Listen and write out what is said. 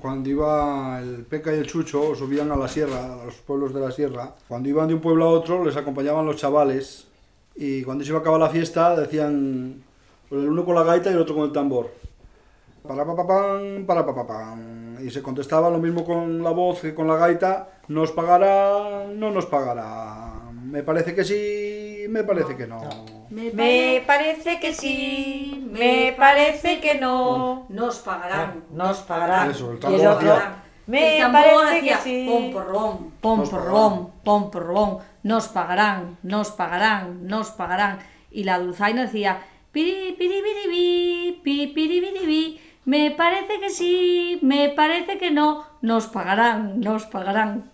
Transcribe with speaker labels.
Speaker 1: Cuando iba el Peca y el Chucho, subían a la sierra, a los pueblos de la sierra. Cuando iban de un pueblo a otro, les acompañaban los chavales. Y cuando se iba a acabar la fiesta, decían el uno con la gaita y el otro con el tambor. Para pa, pa, pam, para pa, pa, pam. Y se contestaba lo mismo con la voz que con la gaita. ¿Nos pagará? No nos pagará. Me parece que sí, me parece que no.
Speaker 2: Me parece que sí, me parece que no.
Speaker 3: Nos pagarán.
Speaker 2: Nos pagarán.
Speaker 1: Eso, el
Speaker 2: Y el
Speaker 1: tambor
Speaker 2: otro, me
Speaker 3: el tambor
Speaker 2: parece que sí.
Speaker 3: pom porrón.
Speaker 2: Pom Nos pagarán, nos pagarán, nos pagarán. Y la dulzaina decía, piri, piri, piri, pi, pi, piri, piri, pi. Me parece que sí, me parece que no. Nos pagarán, nos pagarán.